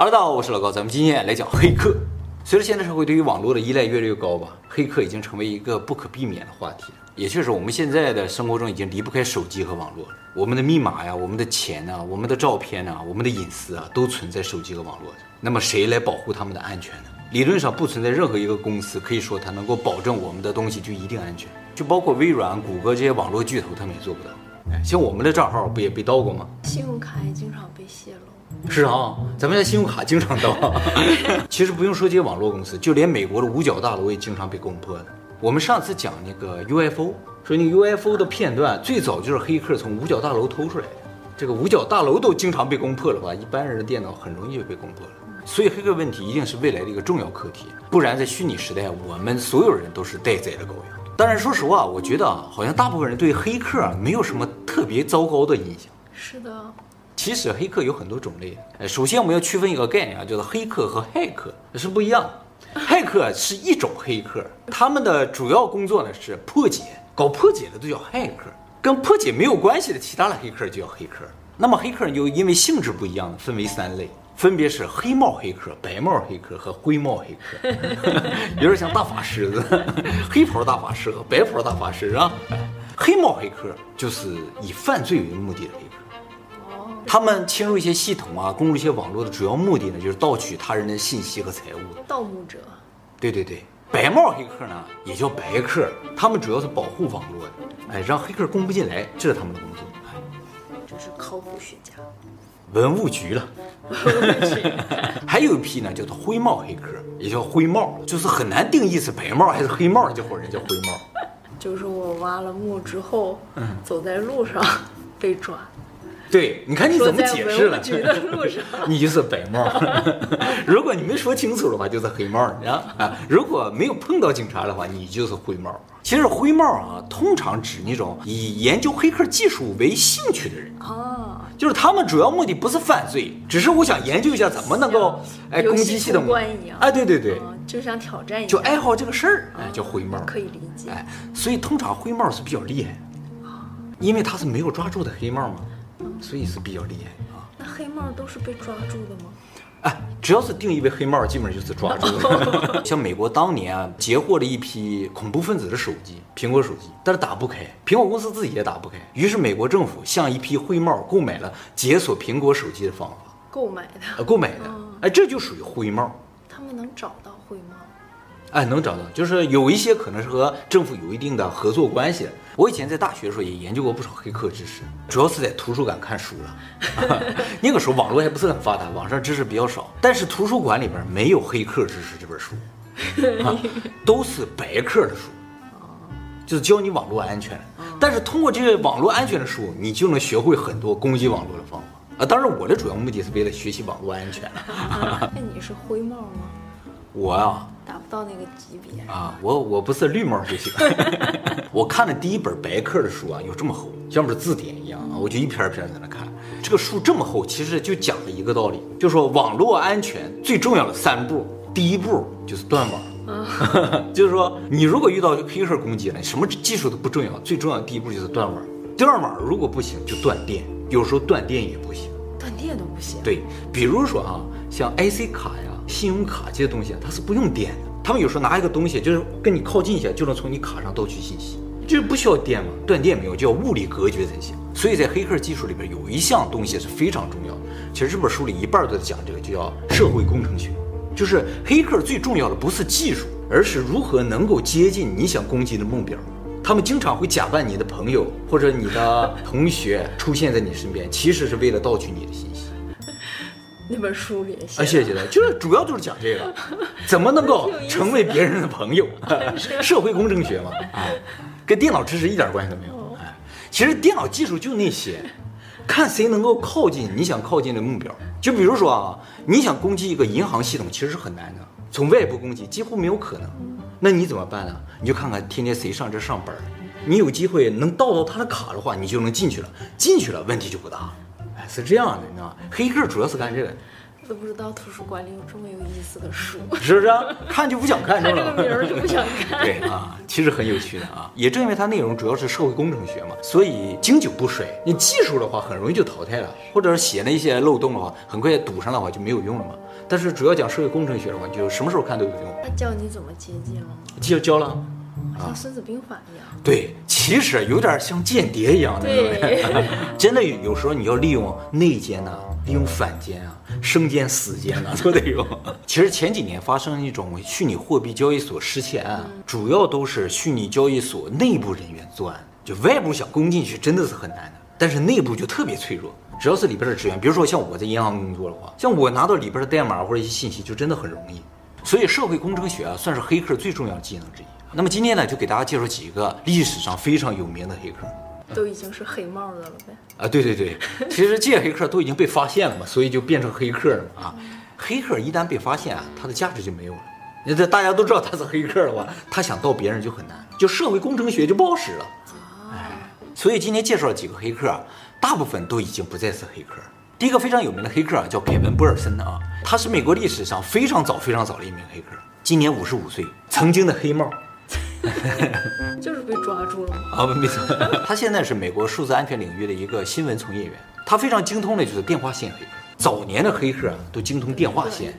哈喽大家好，我是老高，咱们今天来讲黑客。随着现代社会对于网络的依赖越来越高吧，黑客已经成为一个不可避免的话题。也确实，我们现在的生活中已经离不开手机和网络了。我们的密码呀，我们的钱呐，我们的照片呐，我们的隐私啊，都存在手机和网络。那么谁来保护他们的安全呢？理论上不存在任何一个公司可以说它能够保证我们的东西就一定安全，就包括微软、谷歌这些网络巨头，他们也做不到。哎，像我们的账号不也被盗过吗？信用卡也经常被泄露。是啊，咱们家信用卡经常盗。其实不用说这些网络公司，就连美国的五角大楼也经常被攻破的。我们上次讲那个 UFO，说那个 UFO 的片段最早就是黑客从五角大楼偷出来的。这个五角大楼都经常被攻破的话？一般人的电脑很容易就被攻破了。所以黑客问题一定是未来的一个重要课题，不然在虚拟时代，我们所有人都是待宰的羔羊。当然，说实话，我觉得啊，好像大部分人对黑客啊没有什么特别糟糕的印象。是的。其实黑客有很多种类，哎，首先我们要区分一个概念啊，叫做黑客和骇客是不一样的。骇客是一种黑客，他们的主要工作呢是破解，搞破解的都叫骇客，跟破解没有关系的其他的黑客就叫黑客。那么黑客就因为性质不一样，分为三类，分别是黑帽黑客、白帽黑客和灰帽黑客，有点像大法师的，黑袍大法师和白袍大法师啊。黑帽黑客就是以犯罪为目的的黑客。他们侵入一些系统啊，攻入一些网络的主要目的呢，就是盗取他人的信息和财物。盗墓者。对对对，白帽黑客呢，也叫白客，他们主要是保护网络的，哎，让黑客攻不进来，这是他们的工作。哎，这是考古学家。文物局了。还有一批呢，叫做灰帽黑客，也叫灰帽，就是很难定义是白帽还是黑帽，这伙人叫灰帽。就是我挖了墓之后，嗯，走在路上被抓。对，你看你怎么解释了？你就是白帽。如果你没说清楚的话，就是黑帽。啊啊，如果没有碰到警察的话，你就是灰帽。其实灰帽啊，通常指那种以研究黑客技术为兴趣的人。哦，就是他们主要目的不是犯罪，只是我想研究一下怎么能够哎攻击系统。哎，对对对，就想挑战一下，就爱好这个事儿，哎，叫灰帽。可以理解。哎，所以通常灰帽是比较厉害，因为他是没有抓住的黑帽嘛。所以是比较厉害啊。那黑帽都是被抓住的吗？哎，只要是定义为黑帽，基本上就是抓住了。像美国当年啊，截获了一批恐怖分子的手机，苹果手机，但是打不开，苹果公司自己也打不开。于是美国政府向一批灰帽购买了解锁苹果手机的方法。购买的？呃，购买的。哎，这就属于灰帽。他们能找到灰帽？哎，能找到，就是有一些可能是和政府有一定的合作关系。我以前在大学的时候也研究过不少黑客知识，主要是在图书馆看书了。那个时候网络还不是很发达，网上知识比较少。但是图书馆里边没有黑客知识这本书，啊，都是白客的书，就是教你网络安全。但是通过这些网络安全的书，你就能学会很多攻击网络的方法。啊，当然我的主要目的是为了学习网络安全。那你是灰帽吗？我呀。到那个级别啊！我我不是绿帽就行。我看的第一本白客的书啊，有这么厚，像不是字典一样啊，我就一篇一篇在那看。这个书这么厚，其实就讲了一个道理，就是说网络安全最重要的三步，第一步就是断网。就是说，你如果遇到黑客攻击了，什么技术都不重要，最重要的第一步就是断网。断网如果不行，就断电，有时候断电也不行，断电都不行。对，比如说啊，像 IC 卡呀。信用卡这些东西啊，它是不用电的。他们有时候拿一个东西，就是跟你靠近一下，就能从你卡上盗取信息，就是不需要电嘛，断电没有，就要物理隔绝才行。所以在黑客技术里边有一项东西是非常重要的。其实这本书里一半都在讲这个，就叫社会工程学。就是黑客最重要的不是技术，而是如何能够接近你想攻击的目标。他们经常会假扮你的朋友或者你的同学出现在你身边，其实是为了盗取你的信息。那本书里啊，谢谢的，就是主要就是讲这个，怎么能够成为别人的朋友 社会工程学嘛，啊，跟电脑知识一点关系都没有，哎，其实电脑技术就那些，看谁能够靠近你想靠近的目标。就比如说啊，你想攻击一个银行系统，其实是很难的，从外部攻击几乎没有可能。那你怎么办呢？你就看看天天谁上这上班，你有机会能盗到他的卡的话，你就能进去了，进去了问题就不大。是这样的，你知道吗？黑客主要是干这个。都不知道图书馆里有这么有意思的书，是不是、啊？看就不想看，看这个名儿就不想看。对啊，其实很有趣的啊。也正因为它内容主要是社会工程学嘛，所以经久不衰。你技术的话很容易就淘汰了，或者是写那一些漏洞的话，很快堵上的话就没有用了嘛。但是主要讲社会工程学的话，就什么时候看都有用。他教你怎么接近了吗？教教了，好像《孙子兵法》一样。对，其实有点像间谍一样的。对，真的有时候你要利用内奸呐，利用反奸啊，生奸死奸啊，都得用。其实前几年发生一种虚拟货币交易所失窃案，主要都是虚拟交易所内部人员作案，就外部想攻进去真的是很难的，但是内部就特别脆弱。只要是里边的职员，比如说像我在银行工作的话，像我拿到里边的代码或者一些信息，就真的很容易。所以社会工程学啊，算是黑客最重要的技能之一。那么今天呢，就给大家介绍几个历史上非常有名的黑客，都已经是黑帽的了呗。啊，对对对，其实这些黑客都已经被发现了嘛，所以就变成黑客了嘛啊。黑客一旦被发现啊，他的价值就没有了。那这大家都知道他是黑客的话，他想盗别人就很难，就社会工程学就不好使了。哎，所以今天介绍了几个黑客啊。大部分都已经不再是黑客。第一个非常有名的黑客啊，叫凯文·博尔森啊，他是美国历史上非常早、非常早的一名黑客，今年五十五岁，曾经的黑帽，就是被抓住了吗？啊，没错，他现在是美国数字安全领域的一个新闻从业员，他非常精通的就是电话线黑客。早年的黑客啊，都精通电话线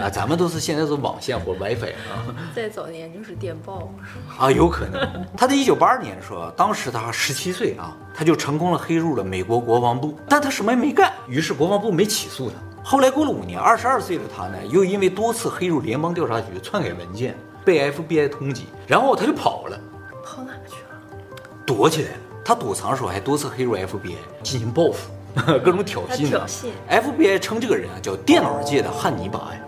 啊，咱们都是现在是网线或 WiFi 啊。再早年就是电报啊，有可能。他在一九八二年的时候，当时他十七岁啊，他就成功了黑入了美国国防部，但他什么也没干，于是国防部没起诉他。后来过了五年，二十二岁的他呢，又因为多次黑入联邦调查局篡改文件，被 FBI 通缉，然后他就跑了，跑哪去了？躲起来了。他躲藏的时候还多次黑入 FBI 进行报复。各种挑衅的，FBI 称这个人啊叫电脑界的汉尼拔呀。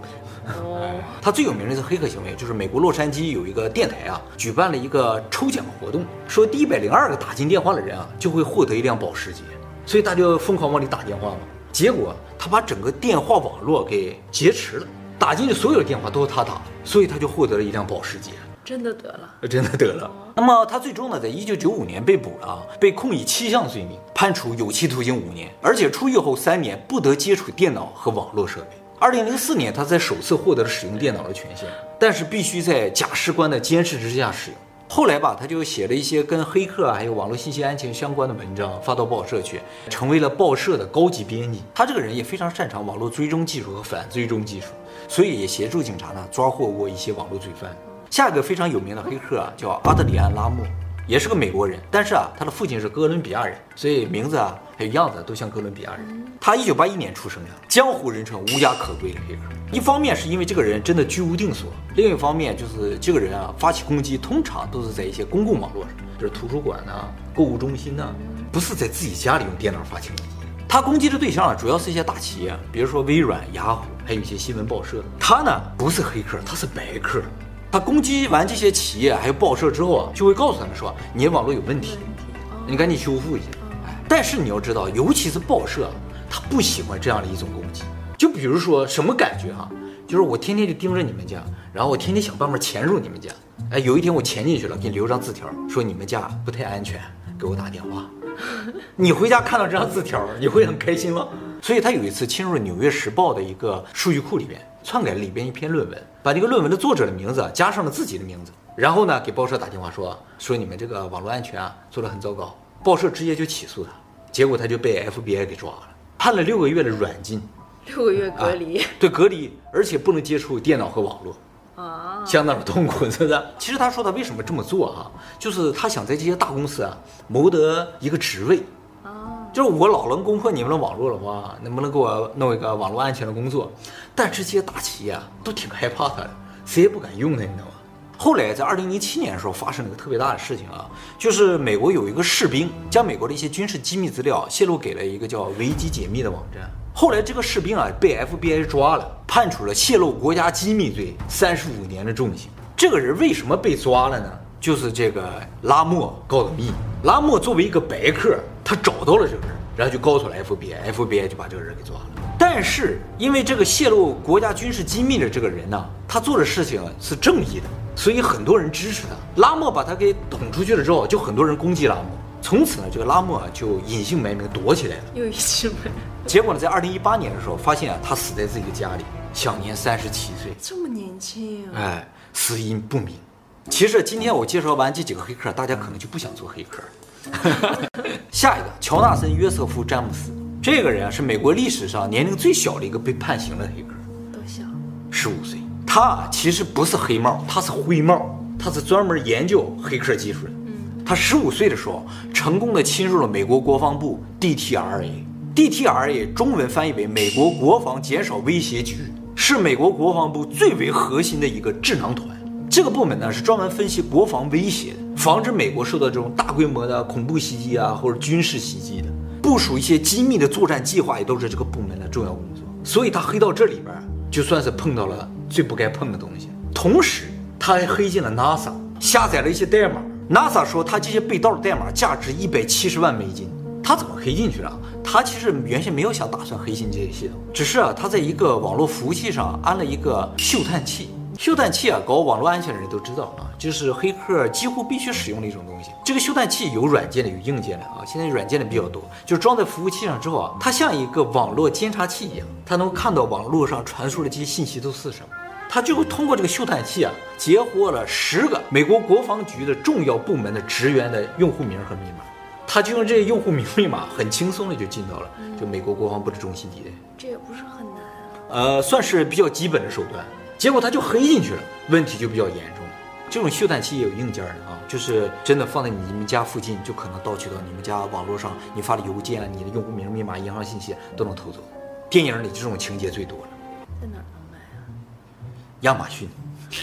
哦，他最有名的是黑客行为，就是美国洛杉矶有一个电台啊，举办了一个抽奖活动，说第一百零二个打进电话的人啊，就会获得一辆保时捷，所以大家就疯狂往里打电话嘛。结果他把整个电话网络给劫持了，打进去所有的电话都是他打，所以他就获得了一辆保时捷。真的得了，真的得了。那么他最终呢，在一九九五年被捕了啊，被控以七项罪名，判处有期徒刑五年，而且出狱后三年不得接触电脑和网络设备。二零零四年，他才首次获得了使用电脑的权限，但是必须在假释官的监视之下使用。后来吧，他就写了一些跟黑客啊还有网络信息安全相关的文章，发到报社去，成为了报社的高级编辑。他这个人也非常擅长网络追踪技术和反追踪技术，所以也协助警察呢抓获过一些网络罪犯。下一个非常有名的黑客啊，叫阿德里安·拉莫，也是个美国人，但是啊，他的父亲是哥伦比亚人，所以名字啊还有样子都像哥伦比亚人。他一九八一年出生的，江湖人称无家可归的黑客。一方面是因为这个人真的居无定所，另一方面就是这个人啊发起攻击通常都是在一些公共网络上，就是图书馆呐、啊、购物中心呐、啊，不是在自己家里用电脑发起攻击。他攻击的对象啊，主要是一些大企业，比如说微软、雅虎，还有一些新闻报社。他呢不是黑客，他是白客。他攻击完这些企业还有报社之后啊，就会告诉他们说，你的网络有问题，你赶紧修复一下。哎，但是你要知道，尤其是报社，他不喜欢这样的一种攻击。就比如说什么感觉哈，就是我天天就盯着你们家，然后我天天想办法潜入你们家。哎，有一天我潜进去了，给你留张字条，说你们家不太安全，给我打电话。你回家看到这张字条，你会很开心吗？所以他有一次侵入了《纽约时报》的一个数据库里边。篡改了里边一篇论文，把这个论文的作者的名字加上了自己的名字，然后呢给报社打电话说说你们这个网络安全啊做得很糟糕，报社直接就起诉他，结果他就被 FBI 给抓了，判了六个月的软禁，六个月隔离，啊，对，隔离，而且不能接触电脑和网络，啊，相当的痛苦，是不是？其实他说他为什么这么做啊，就是他想在这些大公司啊谋得一个职位。就是我老能攻破你们的网络的话，能不能给我弄一个网络安全的工作？但是这些大企业啊，都挺害怕他的，谁也不敢用他，你知道吗？后来在二零零七年的时候，发生了一个特别大的事情啊，就是美国有一个士兵将美国的一些军事机密资料泄露给了一个叫维基解密的网站。后来这个士兵啊被 FBI 抓了，判处了泄露国家机密罪三十五年的重刑。这个人为什么被抓了呢？就是这个拉莫告的密。拉莫作为一个白客，他找到了这个人，然后就告诉了 FBI，FBI 就把这个人给抓了。但是因为这个泄露国家军事机密的这个人呢，他做的事情是正义的，所以很多人支持他。拉莫把他给捅出去了之后，就很多人攻击拉莫。从此呢，这个拉莫啊就隐姓埋名躲起来了。又隐姓埋结果呢，在二零一八年的时候，发现啊，他死在自己的家里，享年三十七岁，这么年轻啊！哎，死因不明。其实今天我介绍完这几个黑客，大家可能就不想做黑客。下一个，乔纳森·约瑟夫·詹姆斯，这个人啊是美国历史上年龄最小的一个被判刑的黑客，多小？十五岁。他其实不是黑帽，他是灰帽，他是专门研究黑客技术的。嗯，他十五岁的时候成功的侵入了美国国防部 DTRA，DTRA 中文翻译为美国国防减少威胁局，是美国国防部最为核心的一个智囊团。这个部门呢是专门分析国防威胁的，防止美国受到这种大规模的恐怖袭击啊，或者军事袭击的，部署一些机密的作战计划也都是这个部门的重要工作。所以他黑到这里边，就算是碰到了最不该碰的东西。同时，他还黑进了 NASA，下载了一些代码。NASA 说他这些被盗的代码价值一百七十万美金。他怎么黑进去了？他其实原先没有想打算黑进这些系统，只是啊，他在一个网络服务器上安了一个嗅探器。嗅探器啊，搞网络安全的人都知道啊，就是黑客几乎必须使用的一种东西。这个嗅探器有软件的，有硬件的啊。现在软件的比较多，就装在服务器上之后啊，它像一个网络监察器一样，它能看到网络上传输的这些信息都是什么。它就会通过这个嗅探器啊，截获了十个美国国防局的重要部门的职员的用户名和密码。他就用这些用户名密码，很轻松的就进到了就美国国防部的中心地带。这也不是很难啊。呃，算是比较基本的手段。结果他就黑进去了，问题就比较严重。这种嗅探器也有硬件的啊，就是真的放在你们家附近，就可能盗取到你们家网络上你发的邮件、你的用户名、密码、银行信息都能偷走。电影里这种情节最多了。在哪儿能买啊？亚马逊。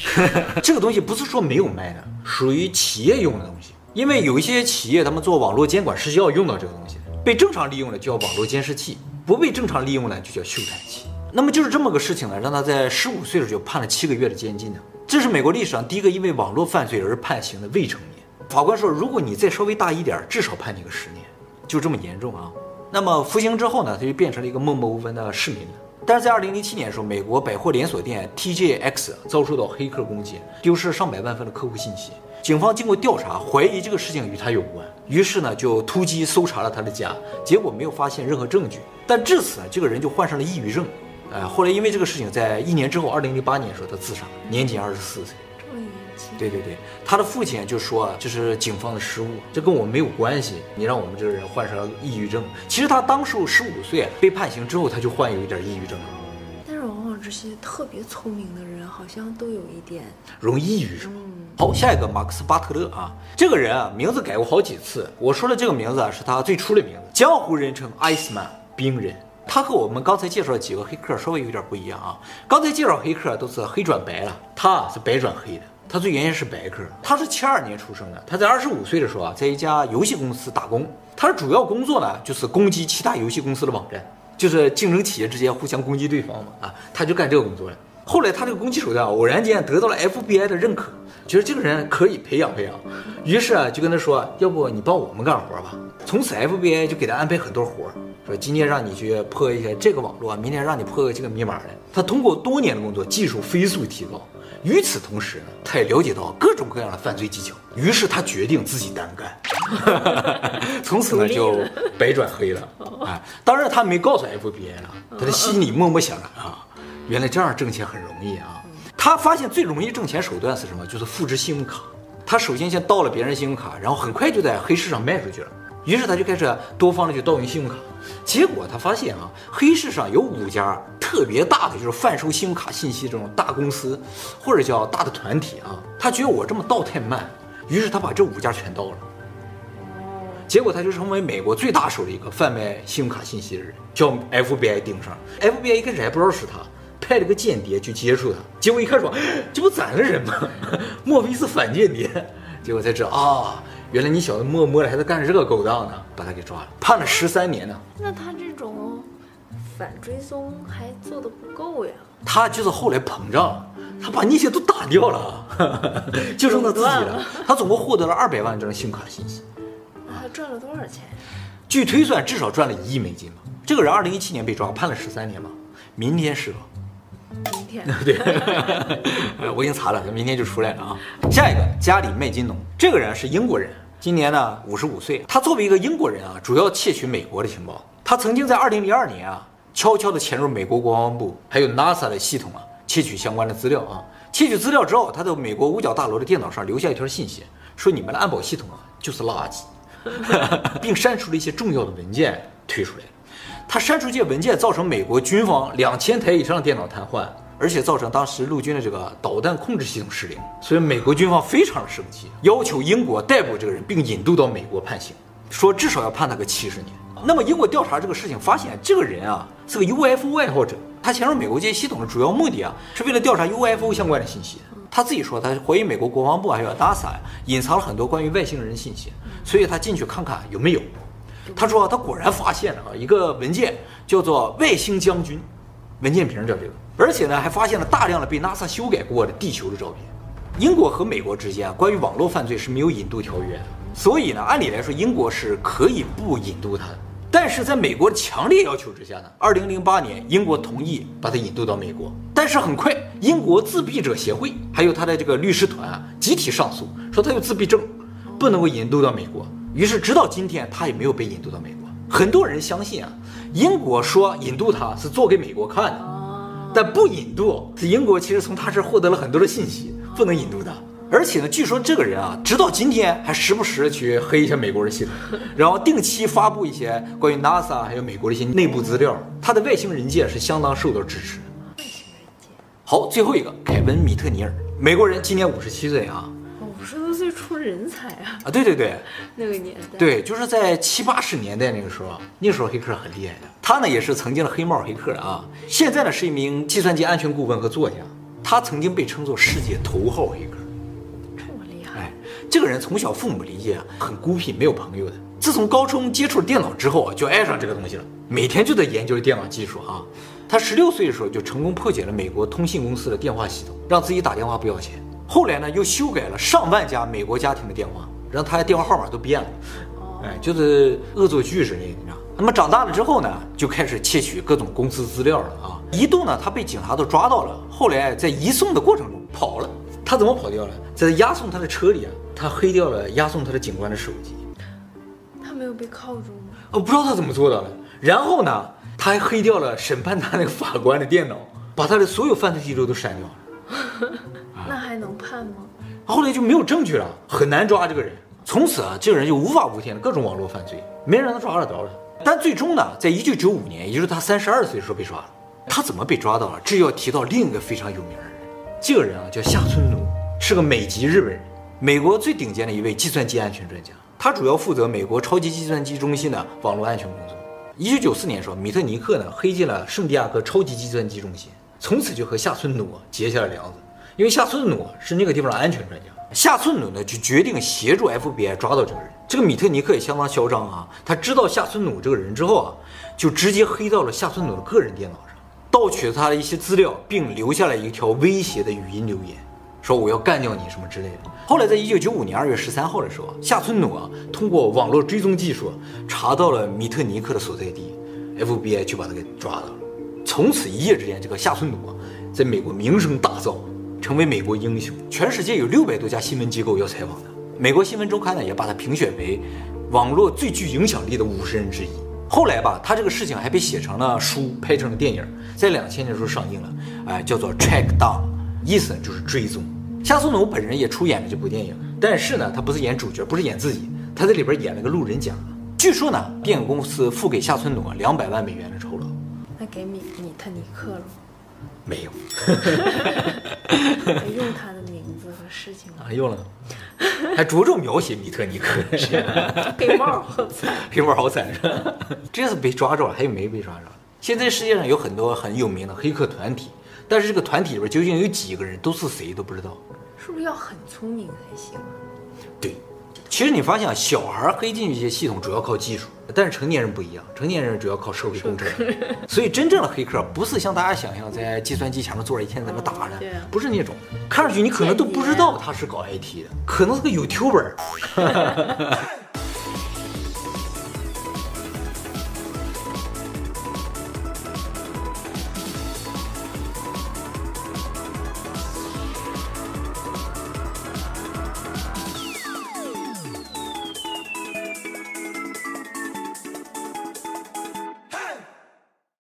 这个东西不是说没有卖的，属于企业用的东西。因为有一些企业他们做网络监管是要用到这个东西的，被正常利用的叫网络监视器，不被正常利用呢就叫嗅探器。那么就是这么个事情呢，让他在十五岁的时候就判了七个月的监禁呢。这是美国历史上第一个因为网络犯罪而判刑的未成年。法官说，如果你再稍微大一点，至少判你个十年，就这么严重啊。那么服刑之后呢，他就变成了一个默默无闻的市民了。但是在二零零七年的时候，美国百货连锁店 TJX 遭受到黑客攻击，丢失上百万份的客户信息。警方经过调查，怀疑这个事情与他有关，于是呢就突击搜查了他的家，结果没有发现任何证据。但至此呢，这个人就患上了抑郁症。呃，后来因为这个事情，在一年之后，二零零八年的时候，他自杀，年仅二十四岁。这么年轻？对对对，他的父亲就说啊，这是警方的失误，这跟我们没有关系。你让我们这个人患上了抑郁症。其实他当时十五岁被判刑之后，他就患有一点抑郁症了。但是往往这些特别聪明的人，好像都有一点容易抑郁症。好，下一个马克思巴特勒啊，这个人啊，名字改过好几次。我说的这个名字啊，是他最初的名字，江湖人称艾斯曼冰人。他和我们刚才介绍的几个黑客稍微有点不一样啊。刚才介绍黑客都是黑转白了，他是白转黑的。他最原先是白客，他是七二年出生的。他在二十五岁的时候啊，在一家游戏公司打工。他的主要工作呢，就是攻击其他游戏公司的网站，就是竞争企业之间互相攻击对方嘛啊，他就干这个工作了。后来他这个攻击手段偶然间得到了 FBI 的认可，觉得这个人可以培养培养，于是啊就跟他说，要不你帮我们干活吧。从此 FBI 就给他安排很多活儿。说今天让你去破一下这个网络，明天让你破个这个密码的。他通过多年的工作，技术飞速提高。与此同时呢，他也了解到各种各样的犯罪技巧。于是他决定自己单干，从此呢就 白转黑了。啊，当然他没告诉 FBI 了，他的心里默默想着啊，原来这样挣钱很容易啊。他发现最容易挣钱手段是什么？就是复制信用卡。他首先先盗了别人信用卡，然后很快就在黑市上卖出去了。于是他就开始多方的去盗用信用卡。结果他发现啊，黑市上有五家特别大的，就是贩售信用卡信息这种大公司，或者叫大的团体啊。他觉得我这么盗太慢，于是他把这五家全盗了。结果他就成为美国最大手的一个贩卖信用卡信息的人，叫 FBI 盯上。FBI 一开始还不知道是他，派了个间谍去接触他。结果一看说，这不咱的人吗？莫非是反间谍？结果才知道啊。原来你小子默默的还在干这个勾当呢，把他给抓了，判了十三年呢。那他这种反追踪还做的不够呀？他就是后来膨胀了，他把那些都打掉了，就剩他自己了。他总共获得了二百万张信用卡信息。那他赚了多少钱？据推算，至少赚了一亿美金吧。这个人二零一七年被抓，判了十三年吧。明天是吧？明天。对，我已经查了，明天就出来了啊。下一个，加里麦金农，这个人是英国人。今年呢，五十五岁。他作为一个英国人啊，主要窃取美国的情报。他曾经在二零零二年啊，悄悄地潜入美国国防部还有 NASA 的系统啊，窃取相关的资料啊。窃取资料之后，他在美国五角大楼的电脑上留下一条信息，说你们的安保系统啊就是垃圾，并删除了一些重要的文件退出来。他删除这些文件，造成美国军方两千台以上的电脑瘫痪。而且造成当时陆军的这个导弹控制系统失灵，所以美国军方非常的生气，要求英国逮捕这个人，并引渡到美国判刑，说至少要判他个七十年。那么英国调查这个事情，发现这个人啊是个 UFO 爱好者，他潜入美国这些系统的主要目的啊是为了调查 UFO 相关的信息。他自己说，他怀疑美国国防部还有 NASA 呀隐藏了很多关于外星人的信息，所以他进去看看有没有。他说他果然发现了啊一个文件，叫做《外星将军》，文件名叫这个。而且呢，还发现了大量的被 NASA 修改过的地球的照片。英国和美国之间关于网络犯罪是没有引渡条约的，所以呢，按理来说英国是可以不引渡他的。但是在美国的强烈要求之下呢，二零零八年英国同意把他引渡到美国。但是很快，英国自闭者协会还有他的这个律师团啊，集体上诉，说他有自闭症，不能够引渡到美国。于是直到今天，他也没有被引渡到美国。很多人相信啊，英国说引渡他是做给美国看的。但不引渡，是英国其实从他这儿获得了很多的信息，不能引渡他。而且呢，据说这个人啊，直到今天还时不时的去黑一下美国的系统，然后定期发布一些关于 NASA 还有美国的一些内部资料。他的外星人界是相当受到支持的。外星人界。好，最后一个凯文·米特尼尔，美国人，今年五十七岁啊。出人才啊！啊，对对对，那个年代，对，就是在七八十年代那个时候，那时候黑客很厉害的。他呢也是曾经的黑帽黑客啊，现在呢是一名计算机安全顾问和作家。他曾经被称作世界头号黑客，这么厉害。哎，这个人从小父母离异啊，很孤僻，没有朋友的。自从高中接触了电脑之后啊，就爱上这个东西了，每天就在研究电脑技术啊。他十六岁的时候就成功破解了美国通信公司的电话系统，让自己打电话不要钱。后来呢，又修改了上万家美国家庭的电话，然后他的电话号码都变了，哎，就是恶作剧之类的，你知道。那么长大了之后呢，就开始窃取各种公司资料了啊。一度呢，他被警察都抓到了。后来在移送的过程中跑了，他怎么跑掉了？在押送他的车里啊，他黑掉了押送他的警官的手机。他没有被铐住吗？我不知道他怎么做到的。然后呢，他还黑掉了审判他那个法官的电脑，把他的所有犯罪记录都删掉了。那还能判吗？后来就没有证据了，很难抓这个人。从此啊，这个人就无法无天的各种网络犯罪，没人能抓得着了。但最终呢，在一九九五年，也就是他三十二岁的时候被抓了。他怎么被抓到了？这要提到另一个非常有名的人，这个人啊叫下村努，是个美籍日本人，美国最顶尖的一位计算机安全专家。他主要负责美国超级计算机中心的网络安全工作。一九九四年的时候，米特尼克呢黑进了圣地亚哥超级计算机中心，从此就和下村努结下了梁子。因为下村努是那个地方的安全专家，下村努呢就决定协助 FBI 抓到这个人。这个米特尼克也相当嚣张啊，他知道下村努这个人之后啊，就直接黑到了下村努的个人电脑上，盗取了他的一些资料，并留下了一条威胁的语音留言，说我要干掉你什么之类的。后来在一九九五年二月十三号的时候，下村努啊通过网络追踪技术查到了米特尼克的所在地，FBI 就把他给抓到了。从此一夜之间，这个下村努啊在美国名声大噪。成为美国英雄，全世界有六百多家新闻机构要采访他。美国新闻周刊呢也把他评选为网络最具影响力的五十人之一。后来吧，他这个事情还被写成了书，拍成了电影，在两千年的时候上映了，哎，叫做《Track Down》，意思就是追踪。夏村努本人也出演了这部电影，但是呢，他不是演主角，不是演自己，他在里边演了个路人甲。据说呢，电影公司付给夏村努两百万美元的酬劳。那给米米特尼克了。没有，还 用他的名字和事情啊，用了，还着重描写米特尼克，黑帽好惨，黑帽好惨是吧？这次被抓着了，还有没被抓着？现在世界上有很多很有名的黑客团体，但是这个团体里边究竟有几个人，都是谁都不知道。是不是要很聪明才行啊？对。其实你发现啊，小孩黑进去一些系统主要靠技术，但是成年人不一样，成年人主要靠社会工程。所以真正的黑客不是像大家想象在计算机前面坐着一天在那打的，不是那种，看上去你可能都不知道他是搞 IT 的，可能是个 YouTuber。